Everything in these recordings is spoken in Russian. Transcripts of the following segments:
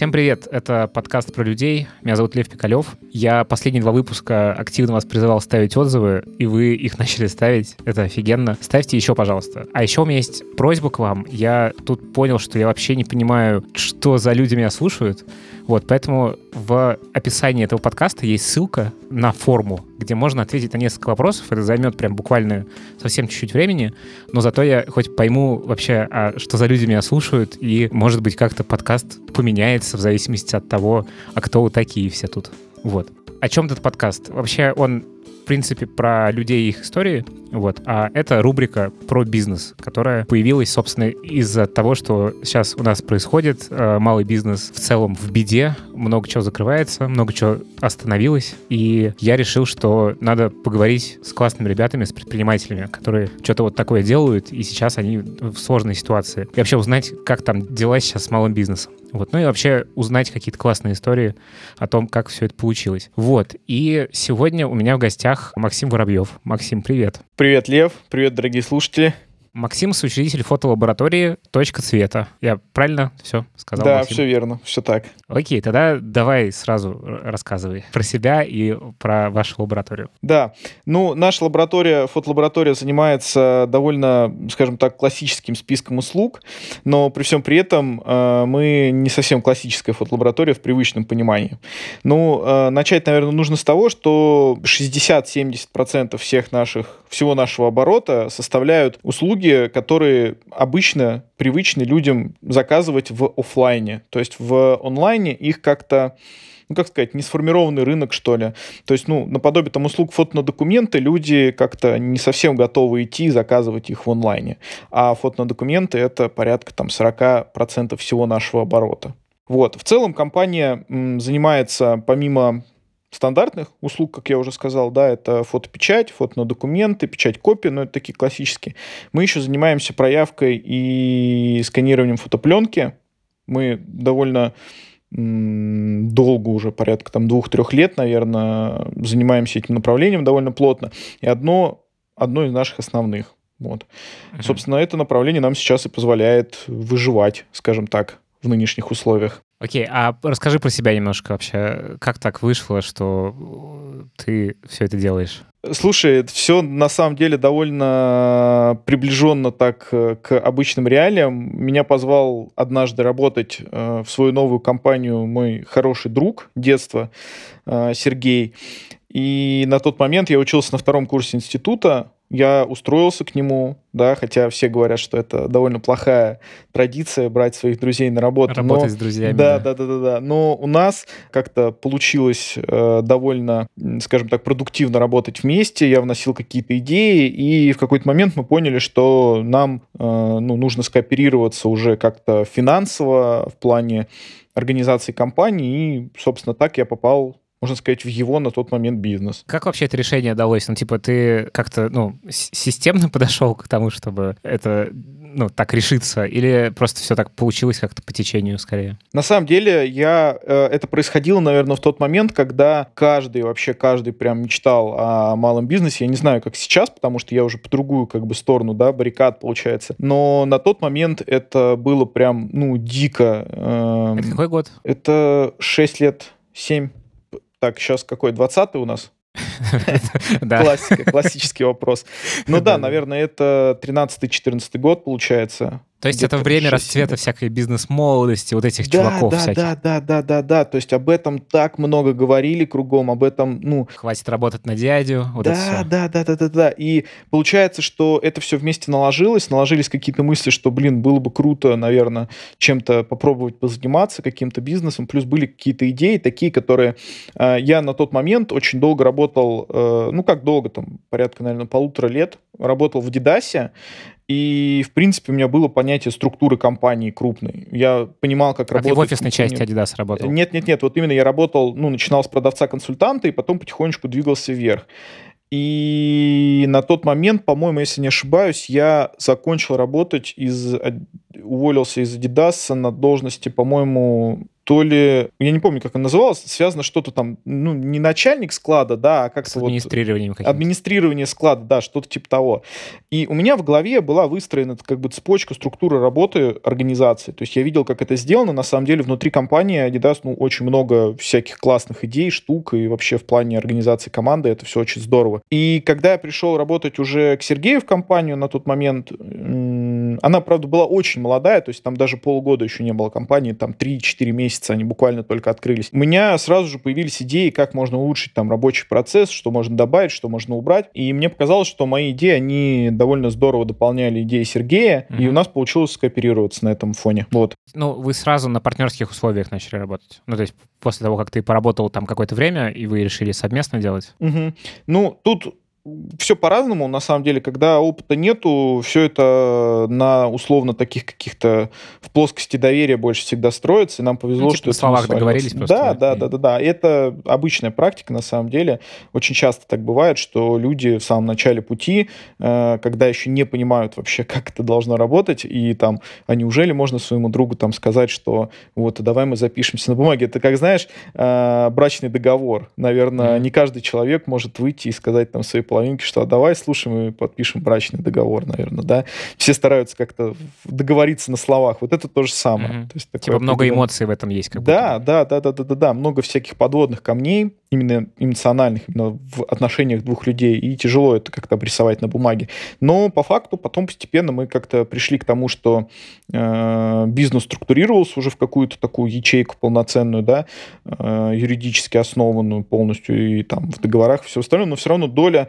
Всем привет, это подкаст про людей. Меня зовут Лев Пикалев. Я последние два выпуска активно вас призывал ставить отзывы, и вы их начали ставить. Это офигенно. Ставьте еще, пожалуйста. А еще у меня есть просьба к вам. Я тут понял, что я вообще не понимаю, что за люди меня слушают. Вот, поэтому в описании этого подкаста есть ссылка на форму, где можно ответить на несколько вопросов. Это займет прям буквально совсем чуть-чуть времени, но зато я хоть пойму вообще, а что за люди меня слушают, и, может быть, как-то подкаст поменяется в зависимости от того, а кто вы такие все тут. Вот. О чем этот подкаст? Вообще он принципе, про людей и их истории, вот, а это рубрика про бизнес, которая появилась, собственно, из-за того, что сейчас у нас происходит, э, малый бизнес в целом в беде, много чего закрывается, много чего остановилось, и я решил, что надо поговорить с классными ребятами, с предпринимателями, которые что-то вот такое делают, и сейчас они в сложной ситуации. И вообще узнать, как там дела сейчас с малым бизнесом. Вот. Ну и вообще узнать какие-то классные истории о том, как все это получилось. Вот. И сегодня у меня в гостях Максим Воробьев. Максим, привет. Привет, Лев. Привет, дорогие слушатели. Максим — соучредитель фотолаборатории «Точка цвета». Я правильно все сказал? Да, Максим? все верно, все так. Окей, тогда давай сразу рассказывай про себя и про вашу лабораторию. Да, ну, наша лаборатория, фотолаборатория занимается довольно, скажем так, классическим списком услуг, но при всем при этом э, мы не совсем классическая фотолаборатория в привычном понимании. Ну, э, начать, наверное, нужно с того, что 60-70% всех наших, всего нашего оборота составляют услуги, услуги, которые обычно привычны людям заказывать в офлайне. То есть в онлайне их как-то ну, как сказать, не сформированный рынок, что ли. То есть, ну, наподобие там услуг фото на документы люди как-то не совсем готовы идти и заказывать их в онлайне. А фото на документы — это порядка там 40% всего нашего оборота. Вот. В целом компания занимается, помимо стандартных услуг, как я уже сказал, да, это фотопечать, фото на документы, печать копии, но это такие классические. Мы еще занимаемся проявкой и сканированием фотопленки. Мы довольно долго уже, порядка там двух-трех лет, наверное, занимаемся этим направлением довольно плотно. И одно, одно из наших основных. Вот. Uh-huh. Собственно, это направление нам сейчас и позволяет выживать, скажем так, в нынешних условиях. Окей, а расскажи про себя немножко вообще. Как так вышло, что ты все это делаешь? Слушай, все на самом деле довольно приближенно так э, к обычным реалиям. Меня позвал однажды работать э, в свою новую компанию мой хороший друг детства э, Сергей. И на тот момент я учился на втором курсе института, я устроился к нему, да, хотя все говорят, что это довольно плохая традиция брать своих друзей на работу. Работать но, с друзьями. Да, да, да, да, да. Но у нас как-то получилось э, довольно, скажем так, продуктивно работать вместе. Я вносил какие-то идеи, и в какой-то момент мы поняли, что нам э, ну, нужно скооперироваться уже как-то финансово в плане организации компании, и, собственно, так я попал можно сказать, в его на тот момент бизнес. Как вообще это решение далось? Ну, типа, ты как-то, ну, системно подошел к тому, чтобы это, ну, так решиться? Или просто все так получилось как-то по течению скорее? На самом деле, я... Э, это происходило, наверное, в тот момент, когда каждый, вообще каждый прям мечтал о малом бизнесе. Я не знаю, как сейчас, потому что я уже по другую, как бы, сторону, да, баррикад, получается. Но на тот момент это было прям, ну, дико. Эм, это какой год? Это 6 лет, 7 так, сейчас какой, 20 у нас? Классика, классический вопрос. Ну да, наверное, это 13-14 год получается. То есть это время расцвета всякой бизнес-молодости, вот этих да, чуваков да, всяких. Да, да, да, да, да. То есть об этом так много говорили кругом, об этом, ну... Хватит работать на дядю, вот да, это все. Да, да, да, да, да. И получается, что это все вместе наложилось, наложились какие-то мысли, что, блин, было бы круто, наверное, чем-то попробовать позаниматься, каким-то бизнесом. Плюс были какие-то идеи такие, которые... Э, я на тот момент очень долго работал, э, ну как долго, там, порядка, наверное, полутора лет, работал в Дидасе, и, в принципе, у меня было понятие структуры компании крупной. Я понимал, как а работать. ты в офисной части Adidas работал? Нет, нет, нет. Вот именно я работал, ну, начинал с продавца-консультанта и потом потихонечку двигался вверх. И на тот момент, по-моему, если не ошибаюсь, я закончил работать из... уволился из Adidas на должности, по-моему, то ли, я не помню, как она называлась, связано что-то там, ну, не начальник склада, да, а как-то С администрированием вот... Администрирование склада, да, что-то типа того. И у меня в голове была выстроена как бы цепочка, структура работы организации. То есть я видел, как это сделано. На самом деле внутри компании Adidas, ну, очень много всяких классных идей, штук, и вообще в плане организации команды это все очень здорово. И когда я пришел работать уже к Сергею в компанию на тот момент, она, правда, была очень молодая, то есть там даже полгода еще не было компании, там 3-4 месяца они буквально только открылись. У меня сразу же появились идеи, как можно улучшить там рабочий процесс, что можно добавить, что можно убрать. И мне показалось, что мои идеи, они довольно здорово дополняли идеи Сергея, mm-hmm. и у нас получилось скооперироваться на этом фоне. Вот. Ну, вы сразу на партнерских условиях начали работать? Ну, то есть после того, как ты поработал там какое-то время, и вы решили совместно делать? Угу. Ну, тут все по-разному, на самом деле, когда опыта нету, все это на условно таких каких-то в плоскости доверия больше всегда строится, и нам повезло, ну, типа что на словах договорились просто. Да, да, да, да, да. Это обычная практика, на самом деле. Очень часто так бывает, что люди в самом начале пути, э, когда еще не понимают вообще, как это должно работать, и там, а неужели можно своему другу там сказать, что вот, давай мы запишемся на бумаге. Это как, знаешь, э, брачный договор. Наверное, mm-hmm. не каждый человек может выйти и сказать там своей половинке, что а давай, слушай, мы подпишем брачный договор, наверное, да. Все стараются как-то договориться на словах. Вот это то же самое. Mm-hmm. То есть, типа много эмоций в этом есть. Как да, да, да, да, да, да, да, много всяких подводных камней, именно эмоциональных, именно в отношениях двух людей, и тяжело это как-то обрисовать на бумаге. Но по факту потом постепенно мы как-то пришли к тому, что э, бизнес структурировался уже в какую-то такую ячейку полноценную, да, э, юридически основанную полностью, и там в договорах все остальное, но все равно доля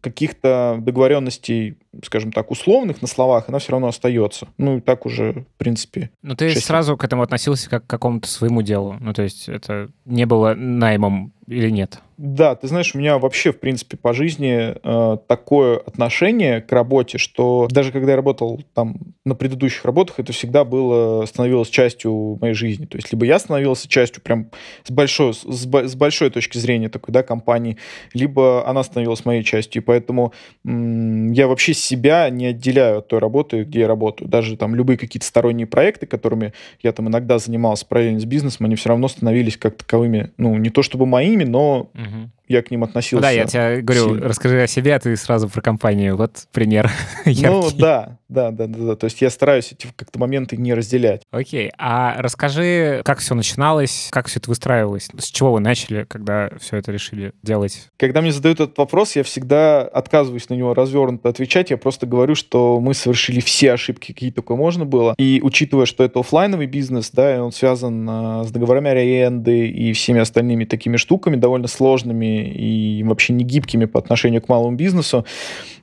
каких-то договоренностей, скажем так, условных на словах, она все равно остается. Ну, и так уже, в принципе. Ну, ты сразу к этому относился как к какому-то своему делу. Ну, то есть это не было наймом или нет? Да, ты знаешь, у меня вообще, в принципе, по жизни э, такое отношение к работе, что даже когда я работал там на предыдущих работах, это всегда было, становилось частью моей жизни. То есть либо я становился частью прям с большой, с, с большой точки зрения такой, да, компании, либо она становилась моей частью. Поэтому я вообще себя не отделяю от той работы, где я работаю. Даже там любые какие-то сторонние проекты, которыми я там иногда занимался параллельно с бизнесом, они все равно становились как таковыми, ну, не то чтобы моими, но угу я к ним относился. Да, я тебе говорю, сильно. расскажи о себе, а ты сразу про компанию. Вот пример. Ну да, да, да, да, да. То есть я стараюсь эти как-то моменты не разделять. Окей. А расскажи, как все начиналось, как все это выстраивалось, с чего вы начали, когда все это решили делать? Когда мне задают этот вопрос, я всегда отказываюсь на него развернуто отвечать. Я просто говорю, что мы совершили все ошибки, какие только можно было. И учитывая, что это офлайновый бизнес, да, и он связан а, с договорами аренды и всеми остальными такими штуками довольно сложными и вообще не гибкими по отношению к малому бизнесу,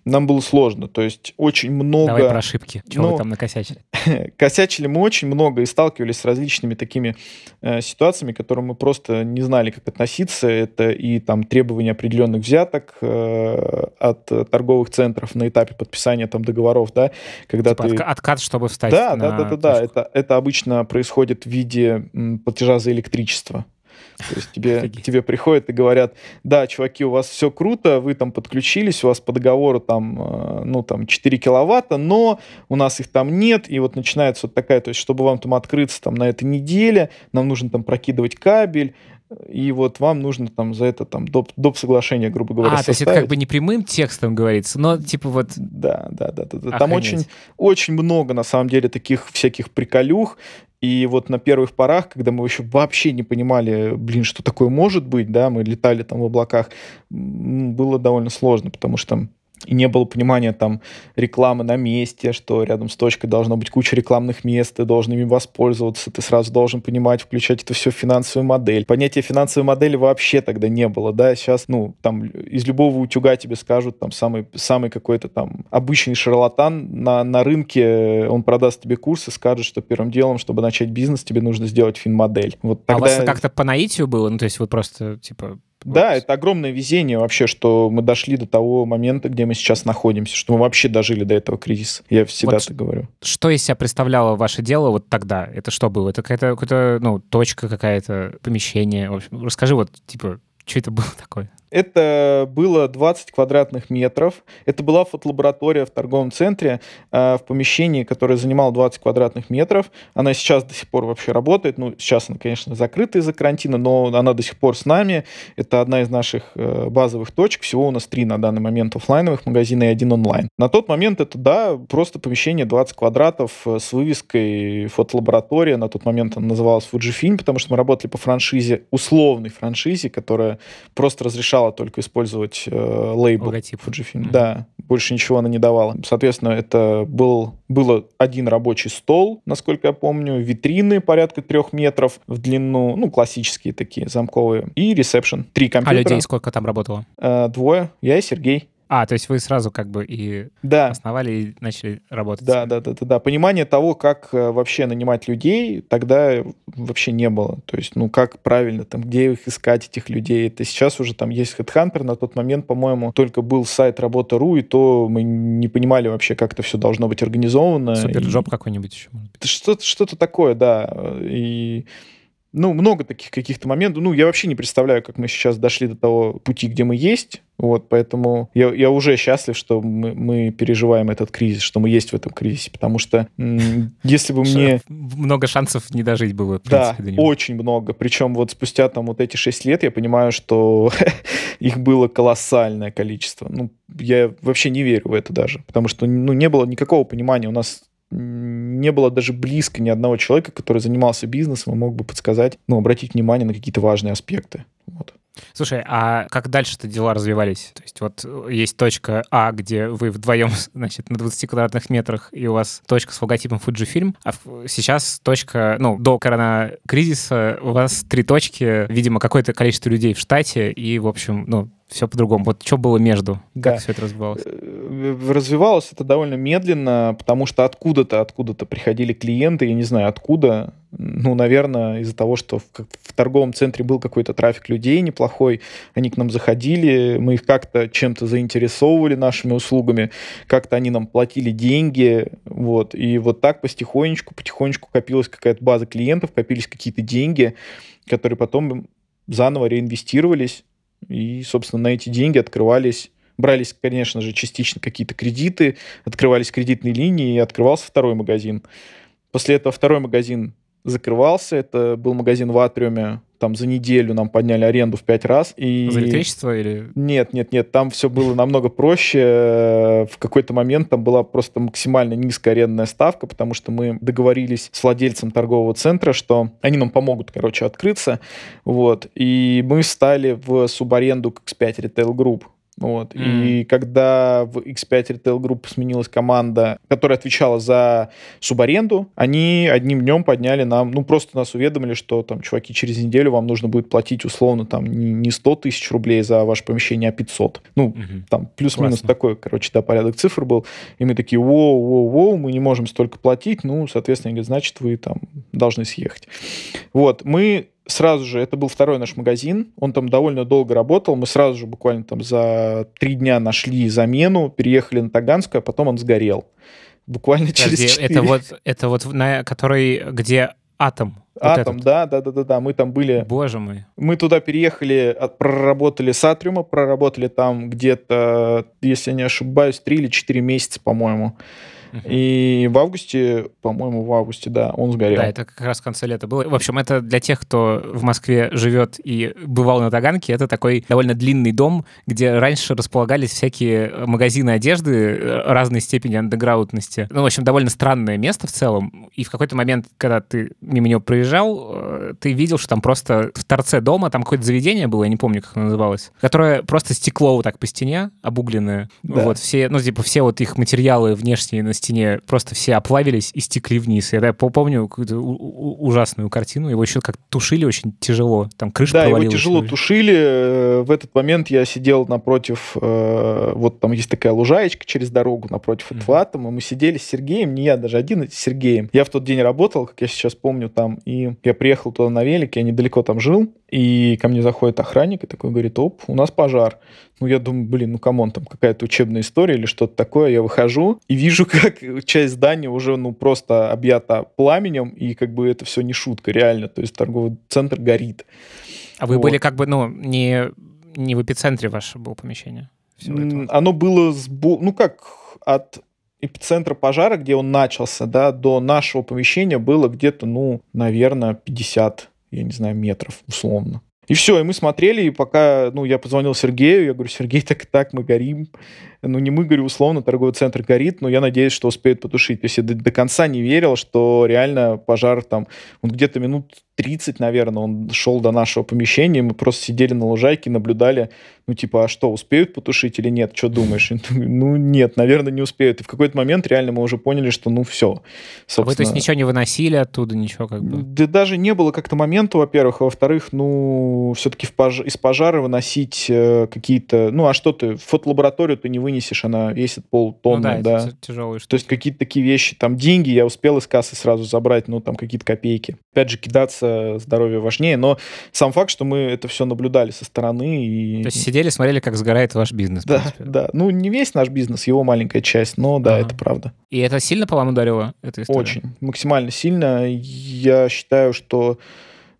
нам было сложно. То есть очень много... Давай про ошибки. Чего ну, вы там накосячили? косячили мы очень много и сталкивались с различными такими э, ситуациями, к которым мы просто не знали, как относиться. Это и там требования определенных взяток э, от торговых центров на этапе подписания там договоров, да, когда типа ты... Откат, чтобы встать Да, да, да, да, да. Это, это обычно происходит в виде платежа за электричество. То есть тебе, тебе приходят и говорят, да, чуваки, у вас все круто, вы там подключились, у вас по договору там, э, ну, там 4 киловатта, но у нас их там нет, и вот начинается вот такая, то есть чтобы вам там открыться там на этой неделе, нам нужно там прокидывать кабель, и вот вам нужно там за это там доп, доп соглашение, грубо говоря, А, составить. то есть это как бы не прямым текстом говорится, но типа вот... Да, да, да. да, да. Там очень, очень много, на самом деле, таких всяких приколюх, и вот на первых порах, когда мы еще вообще не понимали, блин, что такое может быть, да, мы летали там в облаках, было довольно сложно, потому что и не было понимания там рекламы на месте, что рядом с точкой должно быть куча рекламных мест, ты должен ими воспользоваться, ты сразу должен понимать, включать это все в финансовую модель. Понятия финансовой модели вообще тогда не было, да, сейчас, ну, там из любого утюга тебе скажут, там, самый, самый какой-то там обычный шарлатан на, на рынке, он продаст тебе курс и скажет, что первым делом, чтобы начать бизнес, тебе нужно сделать финмодель. Вот тогда... А у вас как-то по наитию было? Ну, то есть вы просто, типа, да, это огромное везение вообще, что мы дошли до того момента, где мы сейчас находимся, что мы вообще дожили до этого кризиса. Я всегда вот так говорю. Что из себя представляло ваше дело вот тогда? Это что было? Это какая-то, какая-то ну, точка какая-то, помещение? В общем, расскажи вот, типа, что это было такое? Это было 20 квадратных метров. Это была фотолаборатория в торговом центре э, в помещении, которое занимало 20 квадратных метров. Она сейчас до сих пор вообще работает. Ну, сейчас она, конечно, закрыта из-за карантина, но она до сих пор с нами. Это одна из наших э, базовых точек. Всего у нас три на данный момент офлайновых магазина и один онлайн. На тот момент это, да, просто помещение 20 квадратов э, с вывеской фотолаборатория. На тот момент она называлась Fujifilm, потому что мы работали по франшизе, условной франшизе, которая просто разрешала только использовать э, лейбл Логотип. Fujifilm. Mm-hmm. Да, больше ничего она не давала. Соответственно, это был, было один рабочий стол, насколько я помню, витрины порядка трех метров в длину, ну, классические такие, замковые, и ресепшн. Три А компьютера. людей сколько там работало? Э, двое, я и Сергей. А, то есть вы сразу как бы и Да, основали и начали работать. Да, да, да, да, да. Понимание того, как э, вообще нанимать людей, тогда вообще не было. То есть, ну, как правильно, там, где их искать, этих людей. Это сейчас уже там есть HeadHunter. На тот момент, по-моему, только был сайт работа.ру, и то мы не понимали вообще, как это все должно быть организовано. SuperJob какой-нибудь еще. может быть. Это Что-то, что-то такое, да. И ну, много таких каких-то моментов. Ну, я вообще не представляю, как мы сейчас дошли до того пути, где мы есть. Вот, поэтому я, я уже счастлив, что мы, мы переживаем этот кризис, что мы есть в этом кризисе. Потому что если бы мне... Много шансов не дожить было, в Да, принципе, до него. очень много. Причем вот спустя там вот эти шесть лет я понимаю, что их было колоссальное количество. Ну, я вообще не верю в это даже. Потому что, ну, не было никакого понимания. У нас не было даже близко ни одного человека, который занимался бизнесом и мог бы подсказать, ну, обратить внимание на какие-то важные аспекты. Вот. Слушай, а как дальше-то дела развивались? То есть вот есть точка А, где вы вдвоем, значит, на 20 квадратных метрах, и у вас точка с логотипом Fujifilm, а сейчас точка, ну, до коронакризиса у вас три точки, видимо, какое-то количество людей в штате, и, в общем, ну, все по-другому. Вот что было между? Да. Как все это развивалось? Э, Развивалось это довольно медленно, потому что откуда-то, откуда-то приходили клиенты, я не знаю откуда, ну, наверное, из-за того, что в, в торговом центре был какой-то трафик людей неплохой, они к нам заходили, мы их как-то чем-то заинтересовывали нашими услугами, как-то они нам платили деньги, вот, и вот так потихонечку, потихонечку копилась какая-то база клиентов, копились какие-то деньги, которые потом заново реинвестировались, и, собственно, на эти деньги открывались брались, конечно же, частично какие-то кредиты, открывались кредитные линии, и открывался второй магазин. После этого второй магазин закрывался. Это был магазин в Атриуме. Там за неделю нам подняли аренду в пять раз. И... За электричество или... Нет, нет, нет, там все было намного проще. В какой-то момент там была просто максимально низкая арендная ставка, потому что мы договорились с владельцем торгового центра, что они нам помогут, короче, открыться. Вот. И мы стали в субаренду к X5 Retail Group. Вот. И когда в X5 Retail Group сменилась команда, которая отвечала за субаренду, они одним днем подняли нам, ну, просто нас уведомили, что там, чуваки, через неделю вам нужно будет платить условно там не, не 100 тысяч рублей за ваше помещение, а 500. Ну, Мгм. там плюс-минус такой, короче, да, порядок цифр был. И мы такие, воу, воу, воу, мы не можем столько платить, ну, соответственно, они говорят, значит, вы там должны съехать. Вот, мы сразу же, это был второй наш магазин, он там довольно долго работал, мы сразу же буквально там за три дня нашли замену, переехали на Таганскую, а потом он сгорел. Буквально через Подожди, четыре. это вот, это вот на которой, где атом. Вот Атом, этот. да, да, да, да, да, мы там были Боже мой. Мы туда переехали, от- проработали с Атриума, проработали там где-то, если я не ошибаюсь, 3 или 4 месяца, по-моему. И в августе, по-моему, в августе, да, он сгорел. Да, это как раз в конце лета было. В общем, это для тех, кто в Москве живет и бывал на Таганке, это такой довольно длинный дом, где раньше располагались всякие э, магазины одежды э, разной степени андеграундности. Ну, в общем, довольно странное место в целом. И в какой-то момент, когда ты мимо него проезжал, э, ты видел, что там просто в торце дома, там какое-то заведение было, я не помню, как оно называлось, которое просто стекло вот так по стене, обугленное. Да. Вот все, ну, типа, все вот их материалы внешние на стене просто все оплавились и стекли вниз. Я да, по- помню какую-то ужасную картину. Его еще как тушили очень тяжело. Там крыша Да, его тяжело Ой. тушили. Э, В этот момент я сидел напротив, э, вот там есть такая лужаечка через дорогу напротив Мгм. этого атома. Мы сидели с Сергеем, не я даже один, а с Сергеем. Я в тот день работал, как я сейчас помню, там, и я приехал туда на велике, я недалеко там жил, и ко мне заходит охранник и такой говорит, оп, у нас пожар. Ну, я думаю, блин, ну, come on, там какая-то учебная история или что-то такое. Я выхожу и вижу, как часть здания уже, ну, просто объята пламенем, и как бы это все не шутка, реально. То есть торговый центр горит. А вы Вот. были как бы, ну, не не в эпицентре ваше было помещение? Оно было, сбо... ну как, от эпицентра пожара, где он начался, да, до нашего помещения было где-то, ну, наверное, 50, я не знаю, метров условно. И все, и мы смотрели, и пока, ну, я позвонил Сергею, я говорю, Сергей, так и так, мы горим. Ну, не мы, говорю, условно, торговый центр горит, но я надеюсь, что успеют потушить. То есть я до, до конца не верил, что реально пожар там, он где-то минут 30, наверное, он шел до нашего помещения, мы просто сидели на лужайке, наблюдали, ну, типа, а что, успеют потушить или нет? Что думаешь? Ну, нет, наверное, не успеют. И в какой-то момент реально мы уже поняли, что, ну, все. А вы, то есть, ничего не выносили оттуда, ничего как бы? Да даже не было как-то момента, во-первых, а во-вторых, ну, все-таки пож... из пожара выносить э, какие-то, ну, а что ты, фотолабораторию ты не вынесешь, она весит полтонны, ну, да. да. Тяжелые То есть, какие-то такие вещи, там, деньги я успел из кассы сразу забрать, ну, там, какие-то копейки. Опять же, кидаться кажется, здоровье важнее. Но сам факт, что мы это все наблюдали со стороны. И... То есть сидели, смотрели, как сгорает ваш бизнес. Да, да. Ну, не весь наш бизнес, его маленькая часть, но да, ага. это правда. И это сильно по вам ударило, эта история? Очень, максимально сильно. Я считаю, что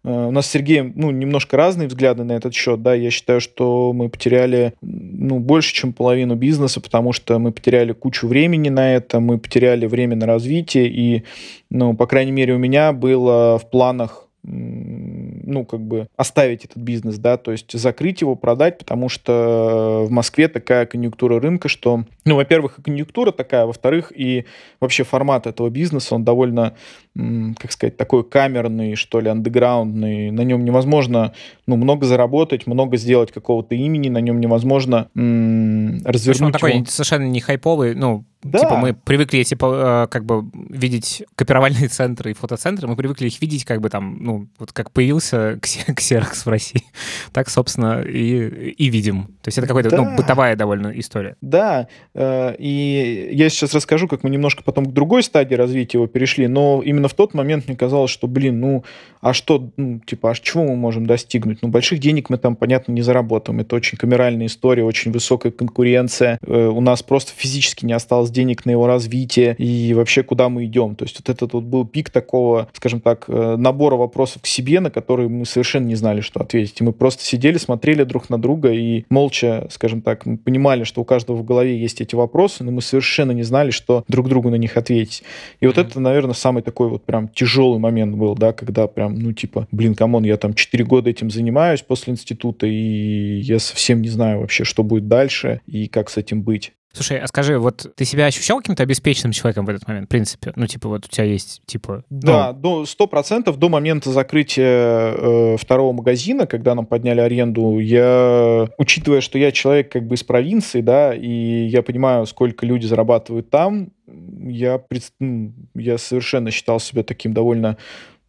Э, у нас с Сергеем, ну, немножко разные взгляды на этот счет, да, я считаю, что мы потеряли, ну, больше, чем половину бизнеса, потому что мы потеряли кучу времени на это, мы потеряли время на развитие, и, ну, по крайней мере, у меня было в планах ну, как бы оставить этот бизнес, да, то есть закрыть его, продать, потому что в Москве такая конъюнктура рынка, что, ну, во-первых, конъюнктура такая, во-вторых, и вообще формат этого бизнеса, он довольно, как сказать, такой камерный, что ли, андеграундный, на нем невозможно, ну, много заработать, много сделать какого-то имени, на нем невозможно развернуть он такой его. совершенно не хайповый, ну, да. Типа мы привыкли, типа, как бы видеть копировальные центры и фотоцентры, мы привыкли их видеть, как бы там, ну, вот как появился ксерокс в России, так, собственно, и, и видим. То есть это какая-то, да. ну, бытовая довольно история. Да, э, и я сейчас расскажу, как мы немножко потом к другой стадии развития его перешли, но именно в тот момент мне казалось, что, блин, ну, а что, ну, типа, а чего мы можем достигнуть? Ну, больших денег мы там, понятно, не заработаем. Это очень камеральная история, очень высокая конкуренция. Э, у нас просто физически не осталось денег на его развитие и вообще куда мы идем. То есть вот этот вот был пик такого, скажем так, э, набора вопросов к себе, на которые мы совершенно не знали, что ответить. И мы просто сидели, смотрели друг на друга и молча, скажем так, мы понимали, что у каждого в голове есть эти вопросы, но мы совершенно не знали, что друг другу на них ответить. И mm-hmm. вот это, наверное, самый такой вот прям тяжелый момент был, да, когда прям, ну, типа, блин, come on, я там 4 года этим занимаюсь после института, и я совсем не знаю вообще, что будет дальше и как с этим быть. Слушай, а скажи, вот ты себя ощущал каким-то обеспеченным человеком в этот момент, в принципе? Ну, типа, вот у тебя есть, типа... Да, до сто процентов до момента закрытия э, второго магазина, когда нам подняли аренду, я, учитывая, что я человек как бы из провинции, да, и я понимаю, сколько люди зарабатывают там, я, ну, я совершенно считал себя таким довольно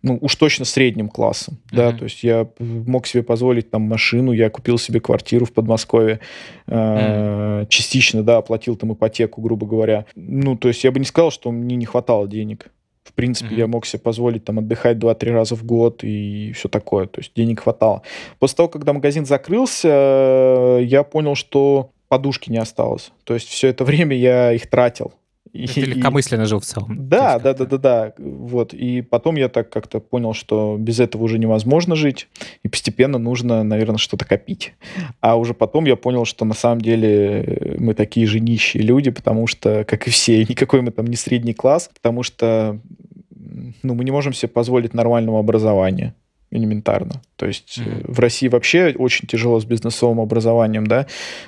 ну, уж точно средним классом, mm-hmm. да, то есть я мог себе позволить там машину, я купил себе квартиру в Подмосковье, mm-hmm. частично, да, оплатил там ипотеку, грубо говоря. Ну, то есть я бы не сказал, что мне не хватало денег. В принципе, mm-hmm. я мог себе позволить там отдыхать 2-3 раза в год и все такое, то есть денег хватало. После того, когда магазин закрылся, я понял, что подушки не осталось. То есть все это время я их тратил. И, Ты легкомысленно жил в целом. Да, да, да, да, да. Вот. И потом я так как-то понял, что без этого уже невозможно жить, и постепенно нужно, наверное, что-то копить. А уже потом я понял, что на самом деле мы такие же нищие люди, потому что, как и все, никакой мы там не средний класс, потому что ну, мы не можем себе позволить нормального образования элементарно. То есть mm-hmm. в России вообще очень тяжело с бизнесовым образованием, да.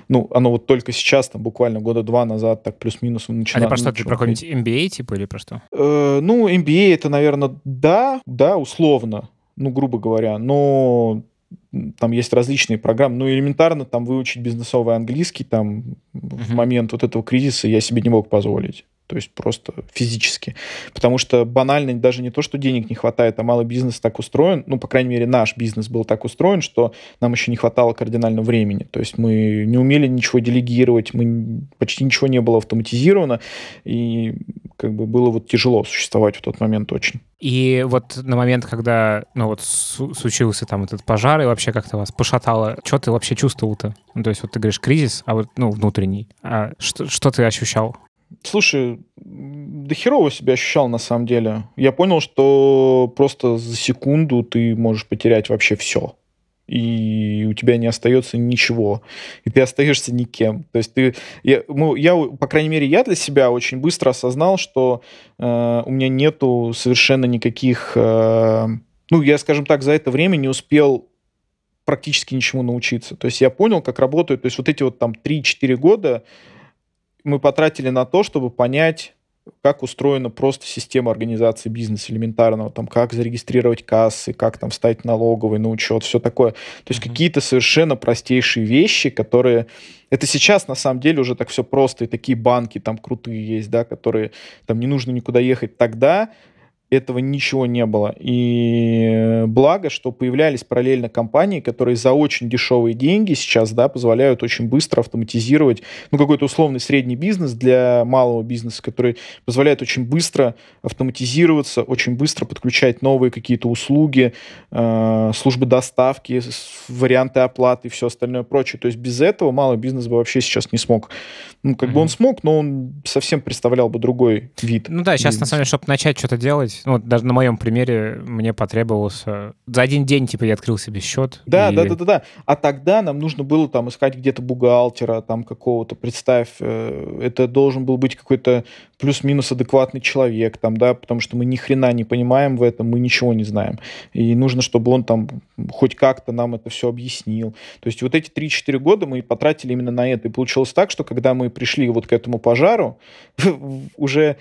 Ну, оно вот только сейчас, там, буквально года два назад, так плюс-минус начинает... А про что, ты про какой-нибудь MBA, типа, или про что? Э, ну, MBA это, наверное, да, да, условно, ну, грубо говоря, но там есть различные программы, ну, элементарно там выучить бизнесовый английский там mm-hmm. в момент вот этого кризиса я себе не мог позволить то есть просто физически. Потому что банально даже не то, что денег не хватает, а малый бизнес так устроен, ну, по крайней мере, наш бизнес был так устроен, что нам еще не хватало кардинально времени. То есть мы не умели ничего делегировать, мы, почти ничего не было автоматизировано, и как бы было вот тяжело существовать в тот момент очень. И вот на момент, когда, ну вот, случился там этот пожар, и вообще как-то вас пошатало, что ты вообще чувствовал-то? Ну, то есть вот ты говоришь кризис, а вот, ну, внутренний. А что, что ты ощущал? Слушай, до херово себя ощущал на самом деле. Я понял, что просто за секунду ты можешь потерять вообще все. и у тебя не остается ничего, и ты остаешься никем. То есть ты, я, ну, я, по крайней мере, я для себя очень быстро осознал, что э, у меня нету совершенно никаких, э, ну, я, скажем так, за это время не успел практически ничему научиться. То есть я понял, как работают, то есть вот эти вот там 3-4 года мы потратили на то, чтобы понять, как устроена просто система организации бизнеса элементарного, там, как зарегистрировать кассы, как там встать налоговый на учет, все такое. То есть mm-hmm. какие-то совершенно простейшие вещи, которые... Это сейчас, на самом деле, уже так все просто, и такие банки там крутые есть, да, которые там не нужно никуда ехать. Тогда этого ничего не было. И благо, что появлялись параллельно компании, которые за очень дешевые деньги сейчас, да, позволяют очень быстро автоматизировать, ну, какой-то условный средний бизнес для малого бизнеса, который позволяет очень быстро автоматизироваться, очень быстро подключать новые какие-то услуги, э, службы доставки, варианты оплаты и все остальное прочее. То есть без этого малый бизнес бы вообще сейчас не смог. Ну, как mm-hmm. бы он смог, но он совсем представлял бы другой вид. Ну да, сейчас, бизнеса. на самом деле, чтобы начать что-то делать, есть, ну, даже на моем примере мне потребовался... За один день, типа, я открыл себе счет. Да, и... да, да, да, да. А тогда нам нужно было там искать где-то бухгалтера, там какого-то, представь, э, это должен был быть какой-то плюс-минус адекватный человек, там, да, потому что мы ни хрена не понимаем в этом, мы ничего не знаем. И нужно, чтобы он там хоть как-то нам это все объяснил. То есть вот эти 3-4 года мы потратили именно на это. И получилось так, что когда мы пришли вот к этому пожару, уже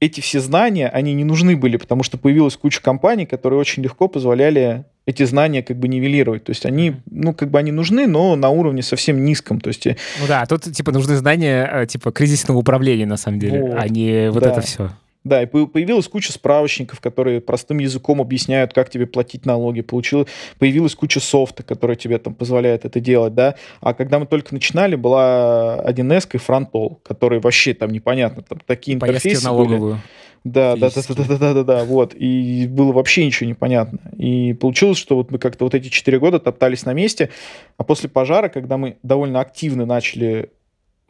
эти все знания, они не нужны были, потому что появилась куча компаний, которые очень легко позволяли эти знания как бы нивелировать. То есть они, ну, как бы они нужны, но на уровне совсем низком. То есть... Э, ну да, тут, типа, нужны знания, э, типа, кризисного управления, на самом деле, вот, а не вот да. это все. Да, и появилась куча справочников, которые простым языком объясняют, как тебе платить налоги. Получил, появилась куча софта, который тебе там позволяет это делать, да. А когда мы только начинали, была 1С и фронтол, которые вообще там непонятно, там такие Поездки интерфейсы налоговую. были. Да, да, да, да, да, да, да, да, вот. И было вообще ничего непонятно. И получилось, что вот мы как-то вот эти четыре года топтались на месте, а после пожара, когда мы довольно активно начали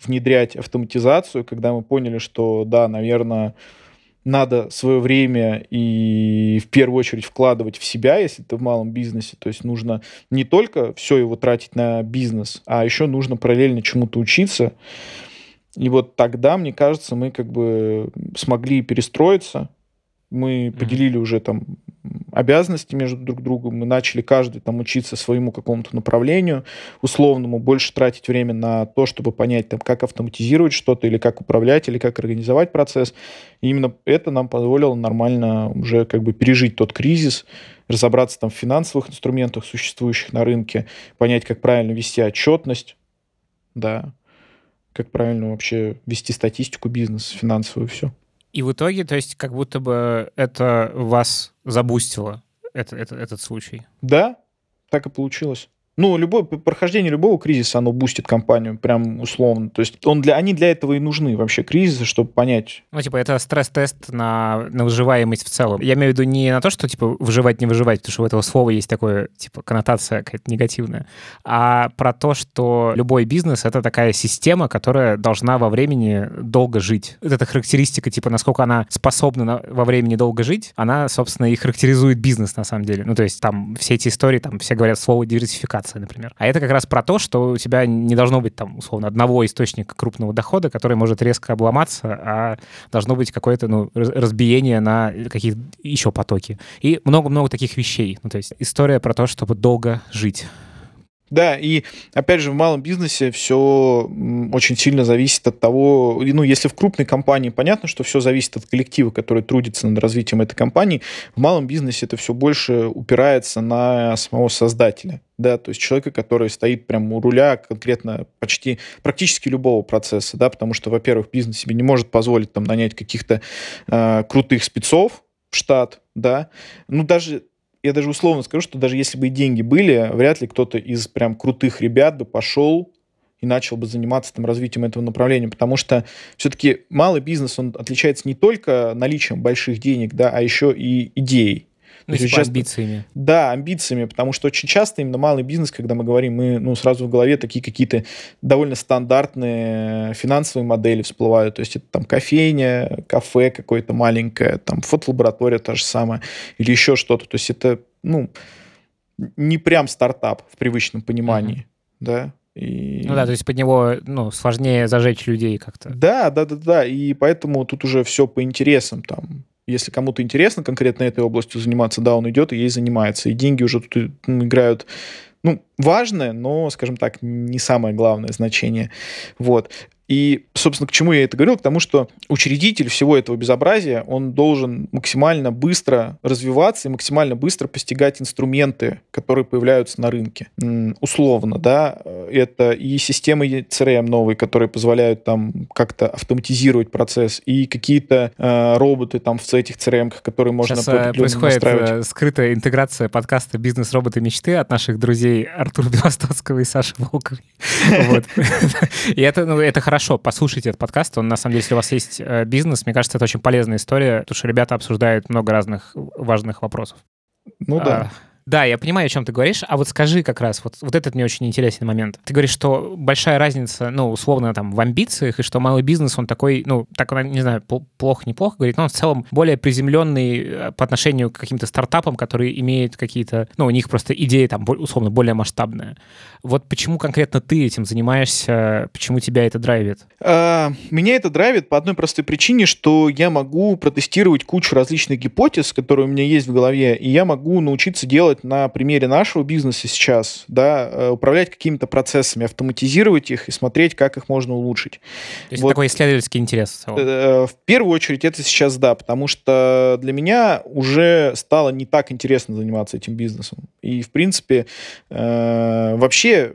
внедрять автоматизацию, когда мы поняли, что, да, наверное, надо свое время и в первую очередь вкладывать в себя, если ты в малом бизнесе. То есть нужно не только все его тратить на бизнес, а еще нужно параллельно чему-то учиться. И вот тогда, мне кажется, мы как бы смогли перестроиться. Мы mm-hmm. поделили уже там обязанности между друг другом, мы начали каждый там учиться своему какому-то направлению условному, больше тратить время на то, чтобы понять, там, как автоматизировать что-то, или как управлять, или как организовать процесс. И именно это нам позволило нормально уже как бы пережить тот кризис, разобраться там в финансовых инструментах, существующих на рынке, понять, как правильно вести отчетность, да, как правильно вообще вести статистику бизнеса, финансовую, все. И в итоге, то есть, как будто бы это вас забустило, это, это, этот случай. Да, так и получилось. Ну, любое прохождение любого кризиса, оно бустит компанию, прям условно. То есть он для, они для этого и нужны вообще, кризисы, чтобы понять. Ну, типа, это стресс-тест на, на выживаемость в целом. Я имею в виду не на то, что, типа, выживать, не выживать, потому что у этого слова есть такое, типа, коннотация какая-то негативная, а про то, что любой бизнес — это такая система, которая должна во времени долго жить. Вот эта характеристика, типа, насколько она способна на, во времени долго жить, она, собственно, и характеризует бизнес, на самом деле. Ну, то есть там все эти истории, там все говорят слово диверсификация инфляция, например. А это как раз про то, что у тебя не должно быть там, условно, одного источника крупного дохода, который может резко обломаться, а должно быть какое-то ну, разбиение на какие-то еще потоки. И много-много таких вещей. Ну, то есть история про то, чтобы долго жить. Да, и опять же в малом бизнесе все очень сильно зависит от того, ну если в крупной компании понятно, что все зависит от коллектива, который трудится над развитием этой компании, в малом бизнесе это все больше упирается на самого создателя, да, то есть человека, который стоит прямо у руля конкретно почти практически любого процесса, да, потому что, во-первых, бизнес себе не может позволить там нанять каких-то э, крутых спецов в штат, да, ну даже я даже условно скажу, что даже если бы и деньги были, вряд ли кто-то из прям крутых ребят бы пошел и начал бы заниматься там развитием этого направления, потому что все-таки малый бизнес, он отличается не только наличием больших денег, да, а еще и идеей. Ну, типа часто, амбициями. Да, амбициями, потому что очень часто именно малый бизнес, когда мы говорим, мы ну, сразу в голове такие какие-то довольно стандартные финансовые модели всплывают. То есть это там кофейня, кафе какое-то маленькое, там фотолаборатория та же самая, или еще что-то. То есть это, ну, не прям стартап в привычном понимании, mm-hmm. да. И... Ну да, то есть под него ну, сложнее зажечь людей как-то. Да, да, да, да. И поэтому тут уже все по интересам. Там, если кому-то интересно конкретно этой областью заниматься, да, он идет и ей занимается. И деньги уже тут ну, играют ну, важное, но, скажем так, не самое главное значение. Вот. И, собственно, к чему я это говорил? К тому, что учредитель всего этого безобразия, он должен максимально быстро развиваться и максимально быстро постигать инструменты, которые появляются на рынке. Условно, да, это и системы CRM новые, которые позволяют там как-то автоматизировать процесс, и какие-то э, роботы там в этих CRM, которые можно Сейчас э, происходит настраивать. Э, скрытая интеграция подкаста «Бизнес-роботы мечты» от наших друзей Артура Белостоцкого и Саши Волковой. И это, ну, это хорошо хорошо, послушайте этот подкаст. Он, на самом деле, если у вас есть э, бизнес, мне кажется, это очень полезная история, потому что ребята обсуждают много разных важных вопросов. Ну а, да. Да, я понимаю, о чем ты говоришь, а вот скажи как раз, вот, вот этот мне очень интересный момент. Ты говоришь, что большая разница, ну, условно, там, в амбициях, и что малый бизнес, он такой, ну, так, не знаю, плохо-неплохо говорит, но он в целом более приземленный э, по отношению к каким-то стартапам, которые имеют какие-то, ну, у них просто идея там, условно, более масштабная. Вот почему конкретно ты этим занимаешься, почему тебя это драйвит? А, меня это драйвит по одной простой причине, что я могу протестировать кучу различных гипотез, которые у меня есть в голове, и я могу научиться делать на примере нашего бизнеса сейчас, да, э, управлять какими-то процессами, автоматизировать их и смотреть, как их можно улучшить. То есть вот. такой исследовательский интерес в целом? Э, в первую очередь это сейчас да, потому что для меня уже стало не так интересно заниматься этим бизнесом. И, в принципе, э, вообще.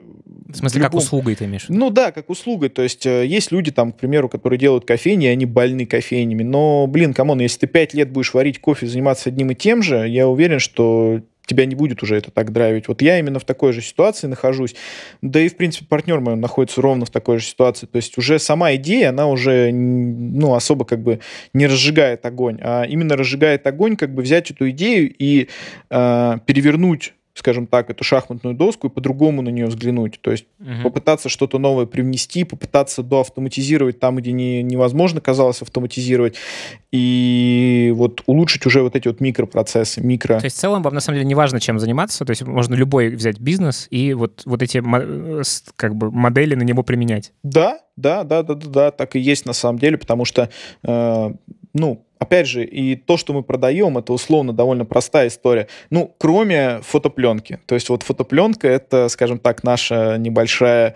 В смысле, в любом... как услугой ты имеешь? Ну да, как услугой. То есть э, есть люди, там, к примеру, которые делают кофейни, и они больны кофейнями. Но, блин, come on, если ты пять лет будешь варить кофе, заниматься одним и тем же, я уверен, что тебя не будет уже это так драйвить. Вот я именно в такой же ситуации нахожусь. Да и, в принципе, партнер мой находится ровно в такой же ситуации. То есть уже сама идея, она уже, ну, особо как бы не разжигает огонь, а именно разжигает огонь, как бы взять эту идею и э, перевернуть скажем так, эту шахматную доску и по-другому на нее взглянуть. То есть угу. попытаться что-то новое привнести, попытаться доавтоматизировать там, где не, невозможно казалось автоматизировать, и вот улучшить уже вот эти вот микропроцессы, микро... То есть в целом вам на самом деле не важно, чем заниматься, то есть можно любой взять бизнес и вот, вот эти э, как бы модели на него применять. Да, да, да, да, да, да, так и есть на самом деле, потому что, э, ну, опять же, и то, что мы продаем, это условно довольно простая история. Ну, кроме фотопленки. То есть вот фотопленка — это, скажем так, наша небольшая...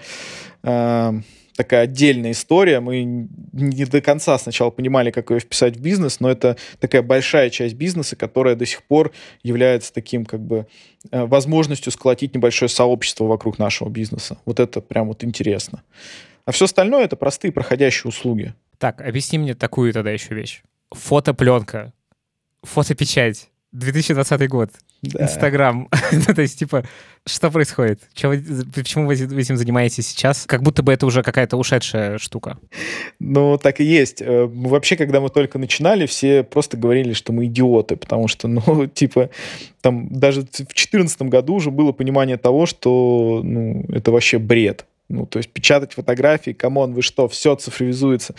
Э, такая отдельная история. Мы не до конца сначала понимали, как ее вписать в бизнес, но это такая большая часть бизнеса, которая до сих пор является таким как бы э, возможностью сколотить небольшое сообщество вокруг нашего бизнеса. Вот это прям вот интересно. А все остальное это простые проходящие услуги. Так, объясни мне такую тогда еще вещь фотопленка, фотопечать, 2020 год, да. Инстаграм. Ну, то есть, типа, что происходит? Чего, почему вы этим занимаетесь сейчас? Как будто бы это уже какая-то ушедшая штука. Ну, так и есть. Э, вообще, когда мы только начинали, все просто говорили, что мы идиоты, потому что, ну, типа, там даже в 2014 году уже было понимание того, что, ну, это вообще бред. Ну, то есть печатать фотографии, come on, вы что, все цифровизуется.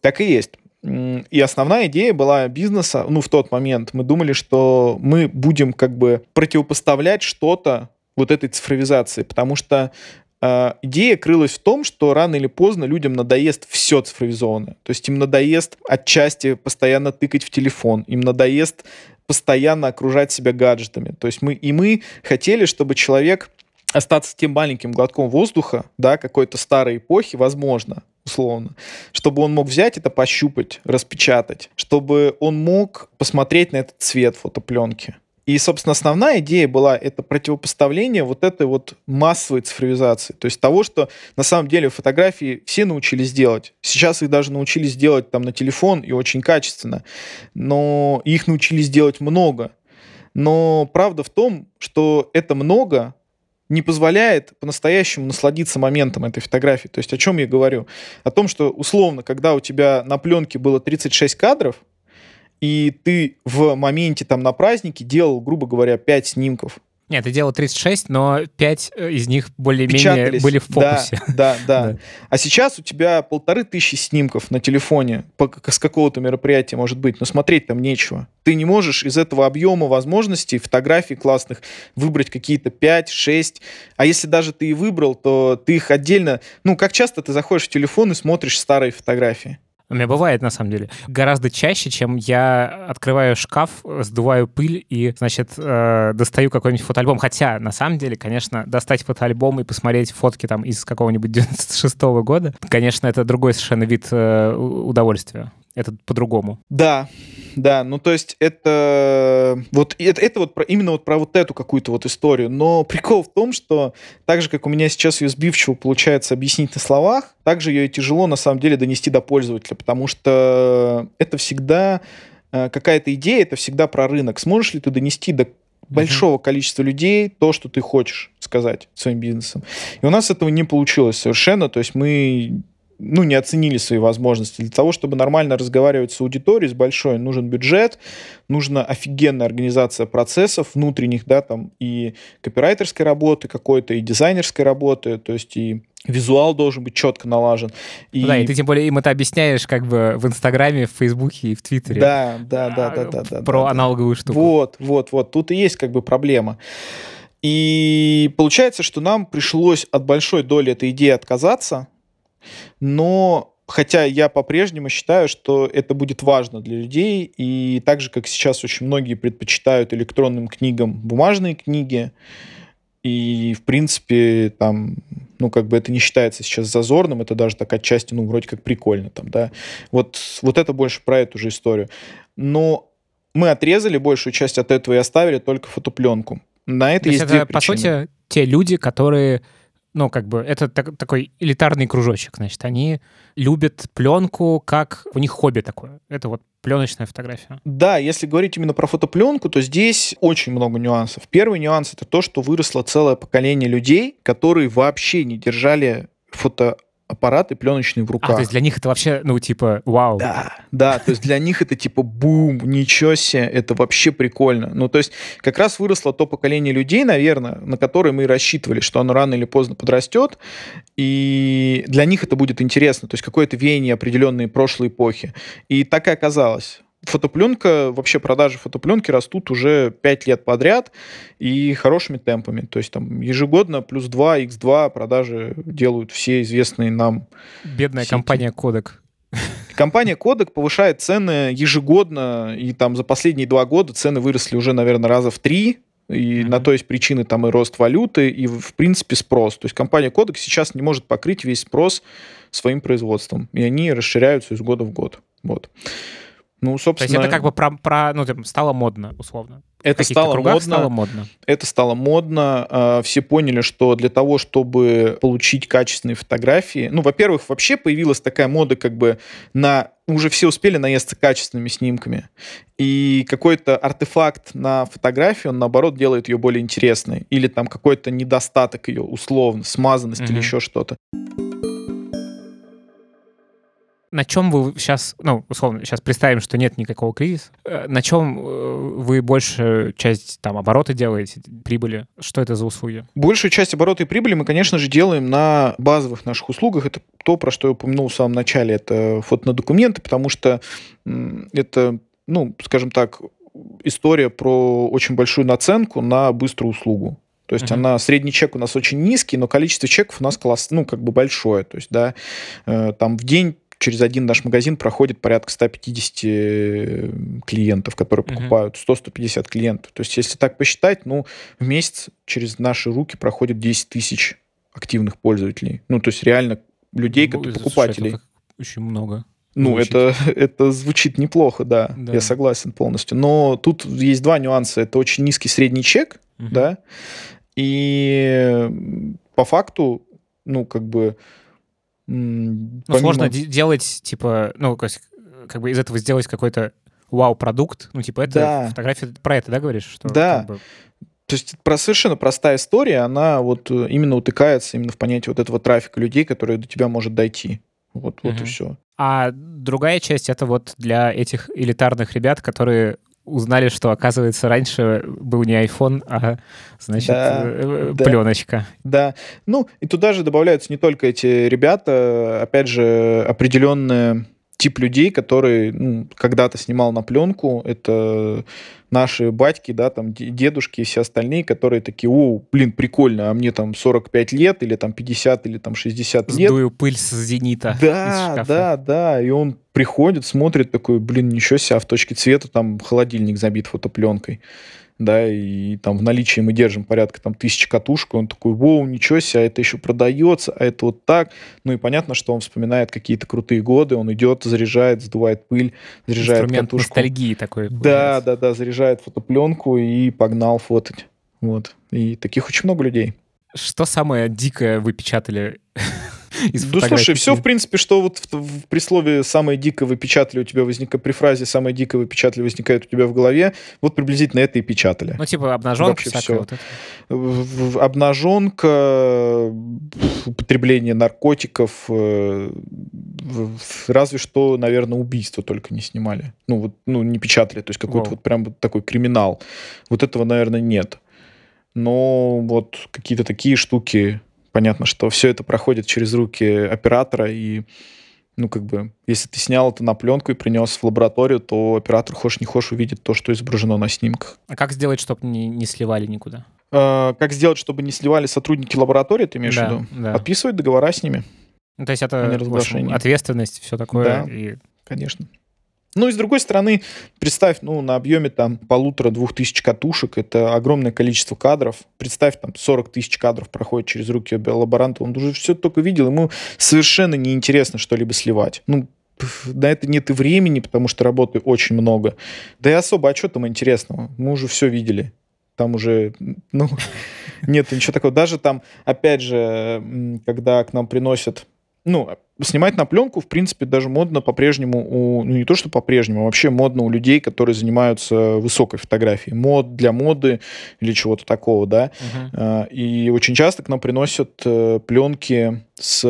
Так и есть. И основная идея была бизнеса, ну, в тот момент мы думали, что мы будем как бы противопоставлять что-то вот этой цифровизации, потому что э, идея крылась в том, что рано или поздно людям надоест все цифровизованное. То есть им надоест отчасти постоянно тыкать в телефон, им надоест постоянно окружать себя гаджетами. То есть мы и мы хотели, чтобы человек остаться тем маленьким глотком воздуха, да, какой-то старой эпохи, возможно, условно, чтобы он мог взять это, пощупать, распечатать, чтобы он мог посмотреть на этот цвет фотопленки. И, собственно, основная идея была это противопоставление вот этой вот массовой цифровизации. То есть того, что на самом деле фотографии все научились делать. Сейчас их даже научились делать там на телефон и очень качественно. Но их научились делать много. Но правда в том, что это много не позволяет по-настоящему насладиться моментом этой фотографии. То есть о чем я говорю? О том, что условно, когда у тебя на пленке было 36 кадров, и ты в моменте там на празднике делал, грубо говоря, 5 снимков, Нет, ты делал 36, но 5 э, из них более-менее были в фокусе. Да, да, да, А сейчас у тебя полторы тысячи снимков на телефоне с какого-то мероприятия может быть, но смотреть там нечего. Ты не можешь из этого объема возможностей, фотографий классных, выбрать какие-то 5, 6. А если даже ты и выбрал, то ты их отдельно... Ну, как часто ты заходишь в телефон и смотришь старые фотографии? У меня бывает, на самом деле. Гораздо чаще, чем я открываю шкаф, сдуваю пыль и, значит, э, достаю какой-нибудь фотоальбом. Хотя, на самом деле, конечно, достать фотоальбом и посмотреть фотки там из какого-нибудь 96 -го года, конечно, это другой совершенно вид э, удовольствия это по-другому. Да, да, ну то есть это вот это, это вот про, именно вот про вот эту какую-то вот историю. Но прикол в том, что так же, как у меня сейчас ее сбивчиво получается объяснить на словах, так же ее и тяжело на самом деле донести до пользователя, потому что это всегда э, какая-то идея, это всегда про рынок. Сможешь ли ты донести до большого mm-hmm. количества людей то, что ты хочешь сказать своим бизнесом. И у нас этого не получилось совершенно. То есть мы ну, не оценили свои возможности. Для того, чтобы нормально разговаривать с аудиторией, с большой, нужен бюджет, нужна офигенная организация процессов внутренних, да, там и копирайтерской работы какой-то, и дизайнерской работы, то есть и визуал должен быть четко налажен. И... Да, и ты тем более им это объясняешь как бы в Инстаграме, в Фейсбуке и в Твиттере. Да, да, да, да, да. да Про да, аналоговую штуку. Вот, вот, вот. Тут и есть как бы проблема. И получается, что нам пришлось от большой доли этой идеи отказаться, но хотя я по-прежнему считаю, что это будет важно для людей, и так же, как сейчас очень многие предпочитают электронным книгам бумажные книги, и, в принципе, там, ну, как бы это не считается сейчас зазорным, это даже так отчасти, ну, вроде как прикольно там, да. Вот, вот это больше про эту же историю. Но мы отрезали большую часть от этого и оставили только фотопленку. На это То есть, есть это, по сути, те люди, которые ну, как бы, это так, такой элитарный кружочек, значит, они любят пленку, как у них хобби такое. Это вот пленочная фотография. Да, если говорить именно про фотопленку, то здесь очень много нюансов. Первый нюанс — это то, что выросло целое поколение людей, которые вообще не держали фото аппараты пленочные в руках. А, то есть для них это вообще, ну, типа, вау. Да, да, то есть для них это типа бум, ничего себе, это вообще прикольно. Ну, то есть как раз выросло то поколение людей, наверное, на которое мы рассчитывали, что оно рано или поздно подрастет, и для них это будет интересно, то есть какое-то веяние определенной прошлой эпохи. И так и оказалось фотопленка, вообще продажи фотопленки растут уже 5 лет подряд и хорошими темпами. То есть там ежегодно плюс 2, x2 продажи делают все известные нам Бедная сети. компания Kodak. Компания Kodak повышает цены ежегодно, и там за последние два года цены выросли уже, наверное, раза в три, и mm-hmm. на то есть причины там и рост валюты, и в принципе спрос. То есть компания Kodak сейчас не может покрыть весь спрос своим производством, и они расширяются из года в год. Вот. Ну, собственно... То есть это как бы про, про ну, там, стало модно, условно. Это стало модно, стало модно. Это стало модно. А, все поняли, что для того, чтобы получить качественные фотографии, ну, во-первых, вообще появилась такая мода, как бы на уже все успели наесться качественными снимками. И какой-то артефакт на фотографии, он, наоборот, делает ее более интересной. Или там какой-то недостаток ее, условно, смазанность mm-hmm. или еще что-то на чем вы сейчас, ну, условно, сейчас представим, что нет никакого кризиса, э, на чем э, вы большую часть там оборота делаете, прибыли? Что это за услуги? Большую часть оборота и прибыли мы, конечно же, делаем на базовых наших услугах. Это то, про что я упомянул в самом начале. Это фото на документы, потому что это, ну, скажем так, история про очень большую наценку на быструю услугу. То есть uh-huh. она средний чек у нас очень низкий, но количество чеков у нас класс, ну как бы большое. То есть да, э, там в день через один наш магазин проходит порядка 150 э, клиентов, которые покупают, 100-150 клиентов. То есть, если так посчитать, ну, в месяц через наши руки проходит 10 тысяч активных пользователей. Ну, то есть, реально людей, ну, как покупателей. Это очень много. Ну, это, это звучит неплохо, да, да, я согласен полностью. Но тут есть два нюанса. Это очень низкий средний чек, угу. да, и по факту, ну, как бы ну, помимо... сложно делать, типа, ну, как бы из этого сделать какой-то вау-продукт. Ну, типа, это да. фотография про это, да, говоришь? Что, да. Как бы... То есть про совершенно простая история, она вот э, именно утыкается именно в понятие вот этого трафика людей, который до тебя может дойти. Вот, вот угу. и все. А другая часть — это вот для этих элитарных ребят, которые узнали, что, оказывается, раньше был не iPhone, а, значит, да, э, да. пленочка. Да. Ну, и туда же добавляются не только эти ребята, опять же, определенные тип людей, который ну, когда-то снимал на пленку, это наши батьки, да, там дедушки и все остальные, которые такие, о, блин, прикольно, а мне там 45 лет или там 50 или там 60 лет. Сдую пыль с зенита. Да, да, да, и он приходит, смотрит такой, блин, ничего себе, а в точке цвета там холодильник забит фотопленкой да, и там в наличии мы держим порядка там тысячи катушек, он такой, воу, ничего себе, а это еще продается, а это вот так. Ну и понятно, что он вспоминает какие-то крутые годы, он идет, заряжает, сдувает пыль, заряжает Инструмент катушку. ностальгии такой. Да, да, да, заряжает фотопленку и погнал фотать. Вот. И таких очень много людей. Что самое дикое вы печатали из Ну, слушай, все, в принципе, что вот в, в, при слове «самое дикое вы печатали» у тебя возникает, при фразе «самое дикое вы печатали» возникает у тебя в голове, вот приблизительно это и печатали. Ну, типа обнаженка Вообще все. Вот это. Обнаженка, употребление наркотиков, э, разве что, наверное, убийство только не снимали. Ну, вот, ну, не печатали, то есть какой-то вот прям вот такой криминал. Вот этого, наверное, нет. Но вот какие-то такие штуки понятно, что все это проходит через руки оператора, и, ну, как бы, если ты снял это на пленку и принес в лабораторию, то оператор, хочешь не хочешь, увидит то, что изображено на снимках. А как сделать, чтобы не, не сливали никуда? А, как сделать, чтобы не сливали сотрудники лаборатории, ты имеешь да, в виду? Да. Подписывать договора с ними. Ну, то есть это общем, ответственность, все такое. Да, и... конечно. Ну и с другой стороны, представь, ну, на объеме там полутора-двух тысяч катушек, это огромное количество кадров. Представь, там 40 тысяч кадров проходит через руки лаборанта, он уже все только видел, ему совершенно неинтересно что-либо сливать. Ну, на это нет и времени, потому что работы очень много. Да и особо, а что там интересного? Мы уже все видели. Там уже, ну, нет ничего такого. Даже там, опять же, когда к нам приносят ну, снимать на пленку, в принципе, даже модно по-прежнему у... Ну, не то, что по-прежнему, а вообще модно у людей, которые занимаются высокой фотографией. Мод для моды или чего-то такого, да. Uh-huh. И очень часто к нам приносят э, пленки с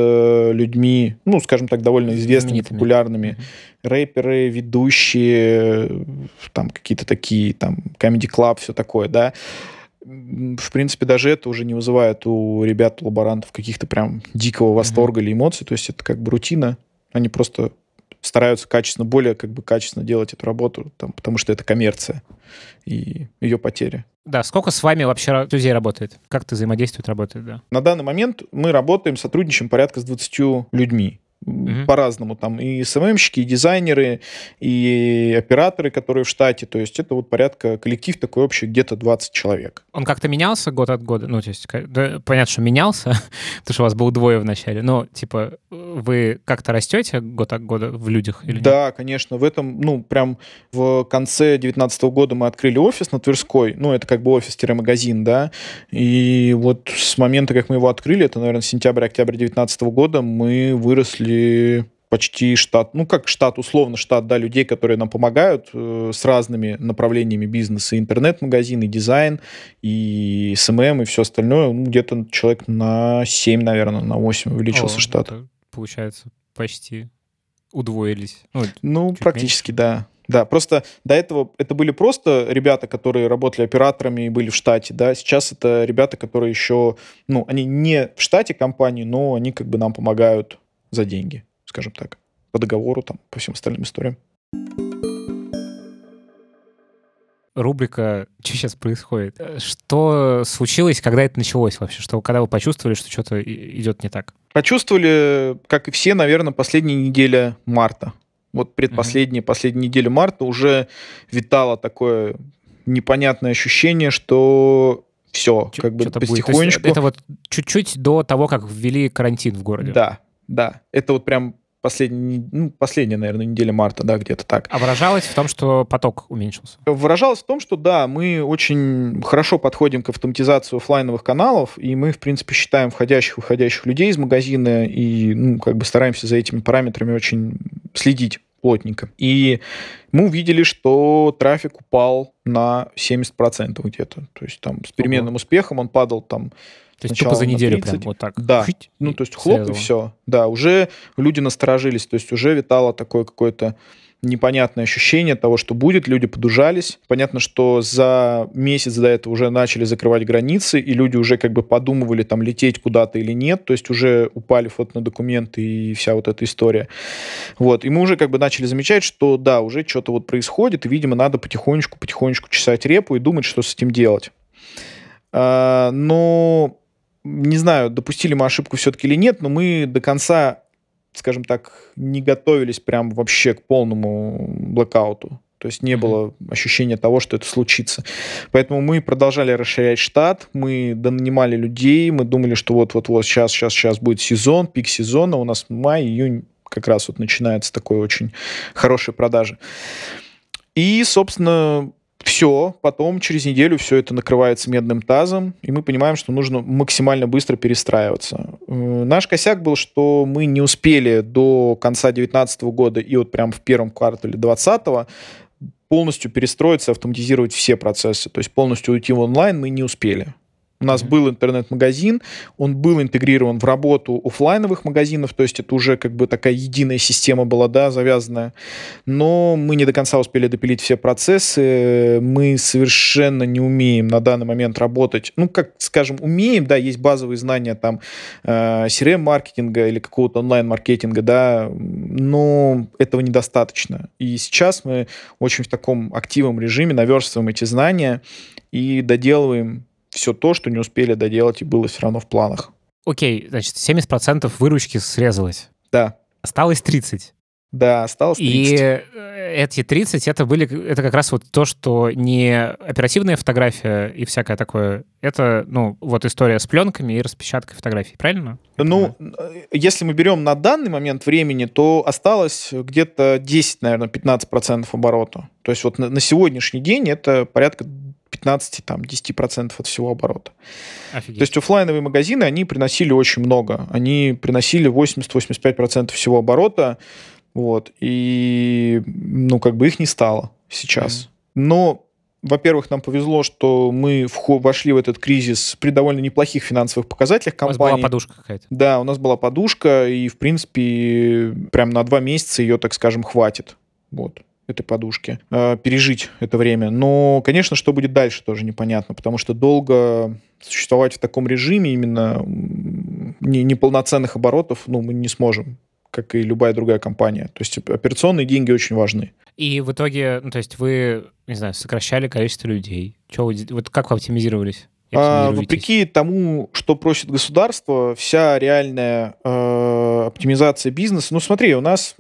людьми, ну, скажем так, довольно известными, популярными. Uh-huh. Рэперы, ведущие, там какие-то такие, там, Comedy Club, все такое, да в принципе, даже это уже не вызывает у ребят, лаборантов каких-то прям дикого восторга mm-hmm. или эмоций. То есть это как бы рутина. Они просто стараются качественно, более как бы качественно делать эту работу, там, потому что это коммерция и ее потери. Да, сколько с вами вообще людей работает? Как ты взаимодействует, работает, да? На данный момент мы работаем, сотрудничаем порядка с 20 людьми угу. по-разному. Там и СММщики, и дизайнеры, и операторы, которые в штате. То есть это вот порядка, коллектив такой общий, где-то 20 человек. Он как-то менялся год от года? Ну, то есть, да, понятно, что менялся, потому что у вас было двое в начале. Но, типа, вы как-то растете год от года в людях? Или да, нет? конечно. В этом, ну, прям в конце 2019 года мы открыли офис на Тверской. Ну, это как бы офис-магазин, да. И вот с момента, как мы его открыли, это, наверное, сентябрь-октябрь 2019 года, мы выросли почти штат, ну как штат, условно штат, да, людей, которые нам помогают э, с разными направлениями бизнеса, интернет-магазин, и дизайн, и SMM, и все остальное, ну, где-то человек на 7, наверное, на 8 увеличился О, штат. Получается, почти удвоились. Ну, ну практически, меньше. да. Да, просто до этого это были просто ребята, которые работали операторами и были в штате, да, сейчас это ребята, которые еще, ну, они не в штате компании, но они как бы нам помогают за деньги, скажем так, по договору, там, по всем остальным историям. Рубрика «Что сейчас происходит?» Что случилось, когда это началось вообще? Что, когда вы почувствовали, что что-то идет не так? Почувствовали, как и все, наверное, последняя неделя марта. Вот предпоследняя, mm-hmm. последняя неделя марта уже витало такое непонятное ощущение, что все, Ч- как бы потихонечку. это вот чуть-чуть до того, как ввели карантин в городе. Да, да, это вот прям последний, ну, последняя, наверное, неделя марта, да, где-то так. А выражалось в том, что поток уменьшился? Выражалось в том, что да, мы очень хорошо подходим к автоматизации офлайновых каналов, и мы, в принципе, считаем входящих выходящих людей из магазина, и, ну, как бы стараемся за этими параметрами очень следить плотненько. И мы увидели, что трафик упал на 70% где-то. То есть там с переменным успехом он падал там то есть тупо за неделю прям вот так. Да. Жить, ну, то есть хлоп и все. Да, уже люди насторожились, то есть уже витало такое какое-то непонятное ощущение того, что будет, люди подужались. Понятно, что за месяц до этого уже начали закрывать границы, и люди уже как бы подумывали там лететь куда-то или нет, то есть уже упали фото на документы и вся вот эта история. Вот, и мы уже как бы начали замечать, что да, уже что-то вот происходит, и, видимо, надо потихонечку-потихонечку чесать репу и думать, что с этим делать. А, но не знаю, допустили мы ошибку все-таки или нет, но мы до конца скажем так, не готовились прям вообще к полному блокауту. То есть не было ощущения того, что это случится. Поэтому мы продолжали расширять штат, мы донанимали людей, мы думали, что вот-вот-вот сейчас, сейчас, сейчас будет сезон, пик сезона, у нас май, июнь как раз вот начинается такой очень хорошей продажи. И, собственно, все, потом через неделю все это накрывается медным тазом, и мы понимаем, что нужно максимально быстро перестраиваться. Э, наш косяк был, что мы не успели до конца 2019 года и вот прям в первом квартале 2020 полностью перестроиться, автоматизировать все процессы. То есть полностью уйти в онлайн мы не успели. У нас был интернет-магазин, он был интегрирован в работу офлайновых магазинов, то есть это уже как бы такая единая система была, да, завязанная. Но мы не до конца успели допилить все процессы, мы совершенно не умеем на данный момент работать. Ну, как, скажем, умеем, да, есть базовые знания там э, CRM-маркетинга или какого-то онлайн-маркетинга, да, но этого недостаточно. И сейчас мы очень в таком активном режиме наверстываем эти знания и доделываем все то, что не успели доделать и было все равно в планах. Окей, значит, 70% выручки срезалось. Да. Осталось 30. Да, осталось 30. И э, эти 30, это были, это как раз вот то, что не оперативная фотография и всякое такое, это, ну, вот история с пленками и распечаткой фотографий, правильно? Ну, э, если мы берем на данный момент времени, то осталось где-то 10, наверное, 15% оборота. То есть вот на, на сегодняшний день это порядка 15-10% от всего оборота. Офигеть. То есть офлайновые магазины, они приносили очень много. Они приносили 80-85% всего оборота. Вот. И, ну, как бы их не стало сейчас. Mm-hmm. Но во-первых, нам повезло, что мы вошли в этот кризис при довольно неплохих финансовых показателях компании. У вас была подушка какая-то. Да, у нас была подушка, и, в принципе, прям на два месяца ее, так скажем, хватит. Вот этой подушки, э, пережить это время. Но, конечно, что будет дальше, тоже непонятно, потому что долго существовать в таком режиме именно неполноценных оборотов ну, мы не сможем как и любая другая компания. То есть операционные деньги очень важны. И в итоге, ну, то есть вы, не знаю, сокращали количество людей. Вы, вот как вы оптимизировались? А, вопреки тому, что просит государство, вся реальная э, оптимизация бизнеса. Ну, смотри, у нас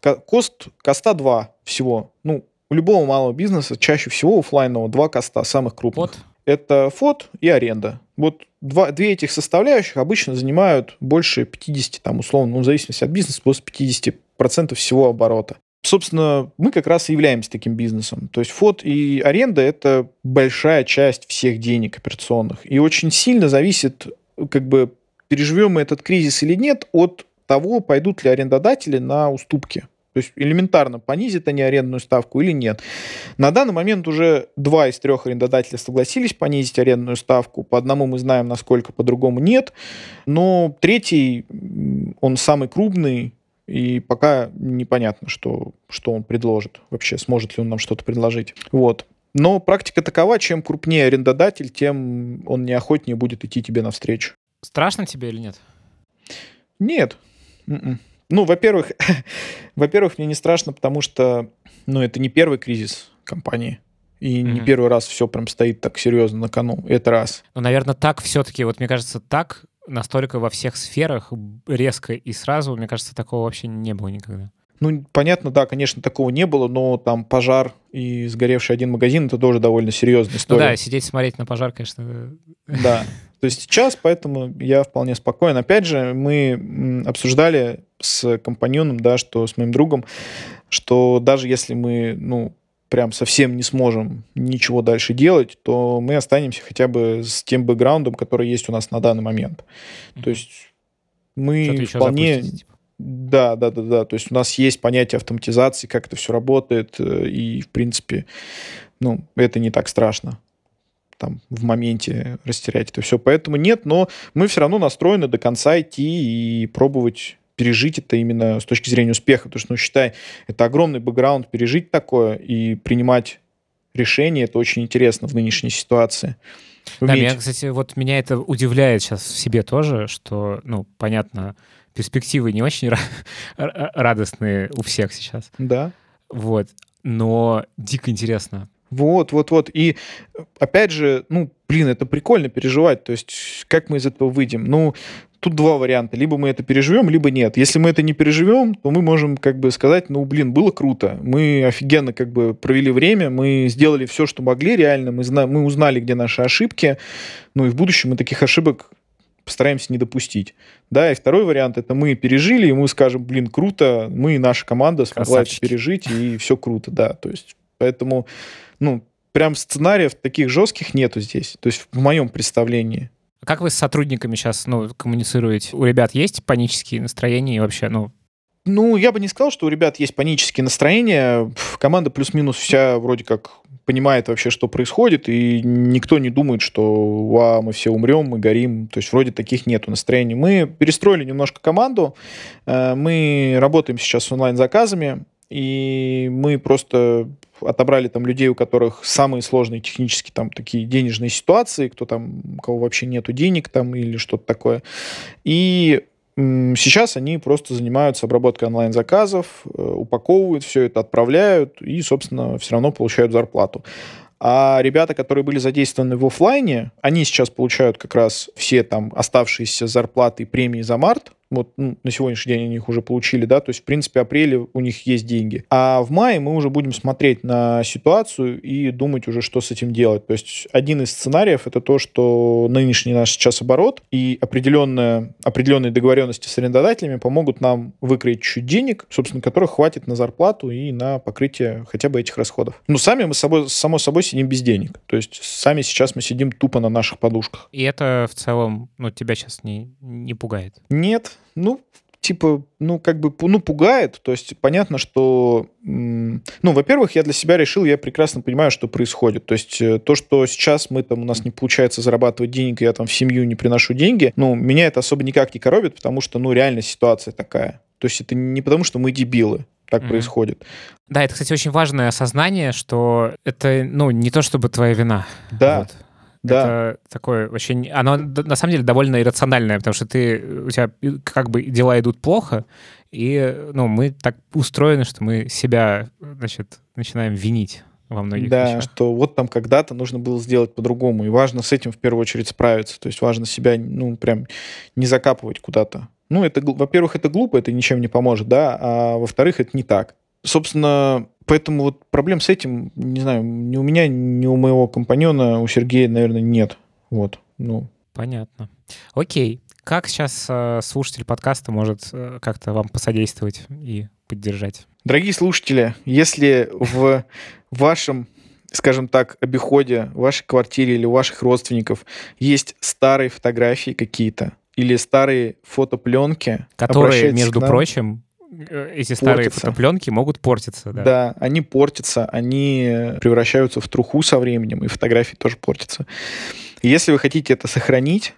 кост коста два всего. Ну, у любого малого бизнеса чаще всего офлайнового два коста, самых крупных. Вот. Это фот и аренда. Вот два, две этих составляющих обычно занимают больше 50, там, условно, ну, в зависимости от бизнеса, после 50% всего оборота. Собственно, мы как раз и являемся таким бизнесом. То есть фот и аренда – это большая часть всех денег операционных. И очень сильно зависит, как бы, переживем мы этот кризис или нет, от того, пойдут ли арендодатели на уступки. То есть элементарно, понизят они арендную ставку или нет. На данный момент уже два из трех арендодателей согласились понизить арендную ставку. По одному мы знаем, насколько, по другому нет. Но третий, он самый крупный, и пока непонятно, что, что он предложит. Вообще, сможет ли он нам что-то предложить. Вот. Но практика такова, чем крупнее арендодатель, тем он неохотнее будет идти тебе навстречу. Страшно тебе или нет? Нет. М-м. Ну, во-первых, во-первых, мне не страшно, потому что, ну, это не первый кризис компании. И mm-hmm. не первый раз все прям стоит так серьезно на кону. Это раз. Ну, наверное, так все-таки, вот мне кажется, так настолько во всех сферах резко и сразу, мне кажется, такого вообще не было никогда. Ну, понятно, да, конечно, такого не было, но там пожар и сгоревший один магазин, это тоже довольно серьезная история. Ну да, сидеть смотреть на пожар, конечно. Да. То есть сейчас, поэтому я вполне спокоен. Опять же, мы обсуждали с компаньоном, да, что с моим другом, что даже если мы, ну, прям совсем не сможем ничего дальше делать, то мы останемся хотя бы с тем бэкграундом, который есть у нас на данный момент. Mm-hmm. То есть мы вполне... Типа. Да, да, да, да. То есть у нас есть понятие автоматизации, как это все работает, э, и, в принципе, ну, это не так страшно там в моменте растерять это все. Поэтому нет, но мы все равно настроены до конца идти и пробовать пережить это именно с точки зрения успеха. Потому что, ну, считай, это огромный бэкграунд пережить такое и принимать решения. Это очень интересно в нынешней ситуации. Да, меня, кстати, вот меня это удивляет сейчас в себе тоже, что, ну, понятно, перспективы не очень радостные у всех сейчас. Да. Вот. Но дико интересно. Вот, вот, вот. И опять же, ну, блин, это прикольно переживать. То есть, как мы из этого выйдем? Ну, тут два варианта. Либо мы это переживем, либо нет. Если мы это не переживем, то мы можем как бы сказать, ну, блин, было круто. Мы офигенно как бы провели время, мы сделали все, что могли реально, мы, зна- мы узнали, где наши ошибки. Ну, и в будущем мы таких ошибок постараемся не допустить. Да, и второй вариант это мы пережили, и мы скажем, блин, круто, мы и наша команда смогла это пережить, и все круто, да. То есть, поэтому ну, прям сценариев таких жестких нету здесь. То есть в моем представлении. Как вы с сотрудниками сейчас ну, коммуницируете? У ребят есть панические настроения и вообще, ну, ну, я бы не сказал, что у ребят есть панические настроения. Команда плюс-минус вся вроде как понимает вообще, что происходит, и никто не думает, что Ва, мы все умрем, мы горим. То есть вроде таких нету настроений. Мы перестроили немножко команду. Э, мы работаем сейчас с онлайн-заказами, и мы просто отобрали там людей, у которых самые сложные технические там такие денежные ситуации, кто там, у кого вообще нету денег там или что-то такое. И Сейчас они просто занимаются обработкой онлайн-заказов, э, упаковывают все это, отправляют и, собственно, все равно получают зарплату. А ребята, которые были задействованы в офлайне, они сейчас получают как раз все там оставшиеся зарплаты и премии за март, вот ну, на сегодняшний день они их уже получили, да, то есть, в принципе, апреле у них есть деньги. А в мае мы уже будем смотреть на ситуацию и думать уже, что с этим делать. То есть, один из сценариев это то, что нынешний наш сейчас оборот и определенные, определенные договоренности с арендодателями помогут нам выкроить чуть денег, собственно, которых хватит на зарплату и на покрытие хотя бы этих расходов. Но сами мы, собой, само собой, сидим без денег. То есть, сами сейчас мы сидим тупо на наших подушках. И это в целом, ну, тебя сейчас не, не пугает? Нет, ну, типа, ну, как бы, ну, пугает. То есть понятно, что, ну, во-первых, я для себя решил, я прекрасно понимаю, что происходит. То есть э, то, что сейчас мы там, у нас не получается зарабатывать денег, я там в семью не приношу деньги, ну, меня это особо никак не коробит, потому что, ну, реально ситуация такая. То есть это не потому, что мы дебилы так mm-hmm. происходит. Да, это, кстати, очень важное осознание, что это, ну, не то чтобы твоя вина. Да. Вот. Да. Это такое очень... Оно на самом деле довольно иррациональное, потому что ты, у тебя как бы дела идут плохо, и ну, мы так устроены, что мы себя, значит, начинаем винить во многих да, вещах. что вот там когда-то нужно было сделать по-другому, и важно с этим в первую очередь справиться. То есть важно себя, ну, прям не закапывать куда-то. Ну, это, во-первых, это глупо, это ничем не поможет, да, а во-вторых, это не так. Собственно, Поэтому вот проблем с этим, не знаю, ни у меня, ни у моего компаньона, у Сергея, наверное, нет. Вот, ну. Понятно. Окей. Как сейчас э, слушатель подкаста может э, как-то вам посодействовать и поддержать? Дорогие слушатели, если в вашем скажем так, обиходе, в вашей квартире или у ваших родственников есть старые фотографии какие-то или старые фотопленки, которые, между прочим, эти старые портятся. фотопленки могут портиться. Да. да, они портятся, они превращаются в труху со временем, и фотографии тоже портятся. Если вы хотите это сохранить,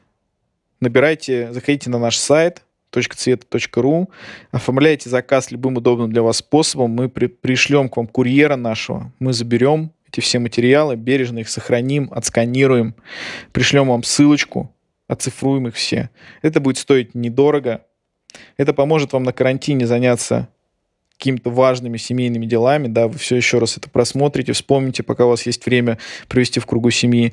набирайте, заходите на наш сайт .цвета.ру, оформляйте заказ любым удобным для вас способом, мы при, пришлем к вам курьера нашего, мы заберем эти все материалы, бережно их сохраним, отсканируем, пришлем вам ссылочку, оцифруем их все. Это будет стоить недорого, это поможет вам на карантине заняться какими-то важными семейными делами, да, вы все еще раз это просмотрите, вспомните, пока у вас есть время провести в кругу семьи.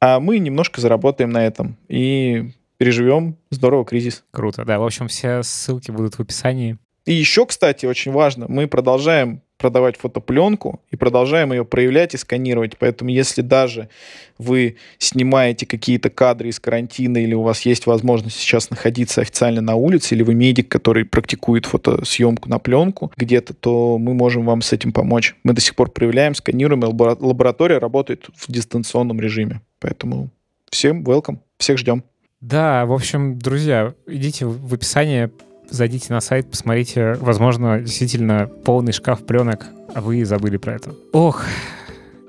А мы немножко заработаем на этом и переживем здорово кризис. Круто, да. В общем, все ссылки будут в описании. И еще, кстати, очень важно, мы продолжаем продавать фотопленку и продолжаем ее проявлять и сканировать. Поэтому если даже вы снимаете какие-то кадры из карантина или у вас есть возможность сейчас находиться официально на улице, или вы медик, который практикует фотосъемку на пленку где-то, то мы можем вам с этим помочь. Мы до сих пор проявляем, сканируем, и лаборатория работает в дистанционном режиме. Поэтому всем welcome, всех ждем. Да, в общем, друзья, идите в описание, зайдите на сайт, посмотрите. Возможно, действительно полный шкаф пленок, а вы забыли про это. Ох,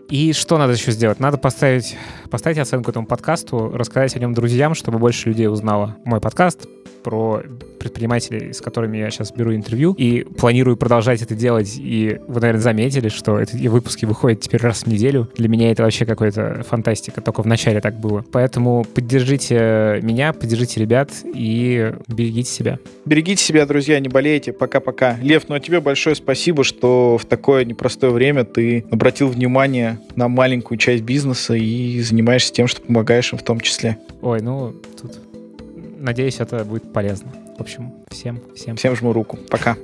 и что надо еще сделать? Надо поставить, поставить оценку этому подкасту, рассказать о нем друзьям, чтобы больше людей узнало мой подкаст, про предпринимателей, с которыми я сейчас беру интервью, и планирую продолжать это делать. И вы, наверное, заметили, что эти выпуски выходят теперь раз в неделю. Для меня это вообще какая-то фантастика. Только в начале так было. Поэтому поддержите меня, поддержите ребят и берегите себя. Берегите себя, друзья, не болейте. Пока-пока. Лев, ну а тебе большое спасибо, что в такое непростое время ты обратил внимание на маленькую часть бизнеса и занимаешься тем, что помогаешь им в том числе. Ой, ну тут надеюсь, это будет полезно. В общем, всем, всем. Всем жму руку. Пока.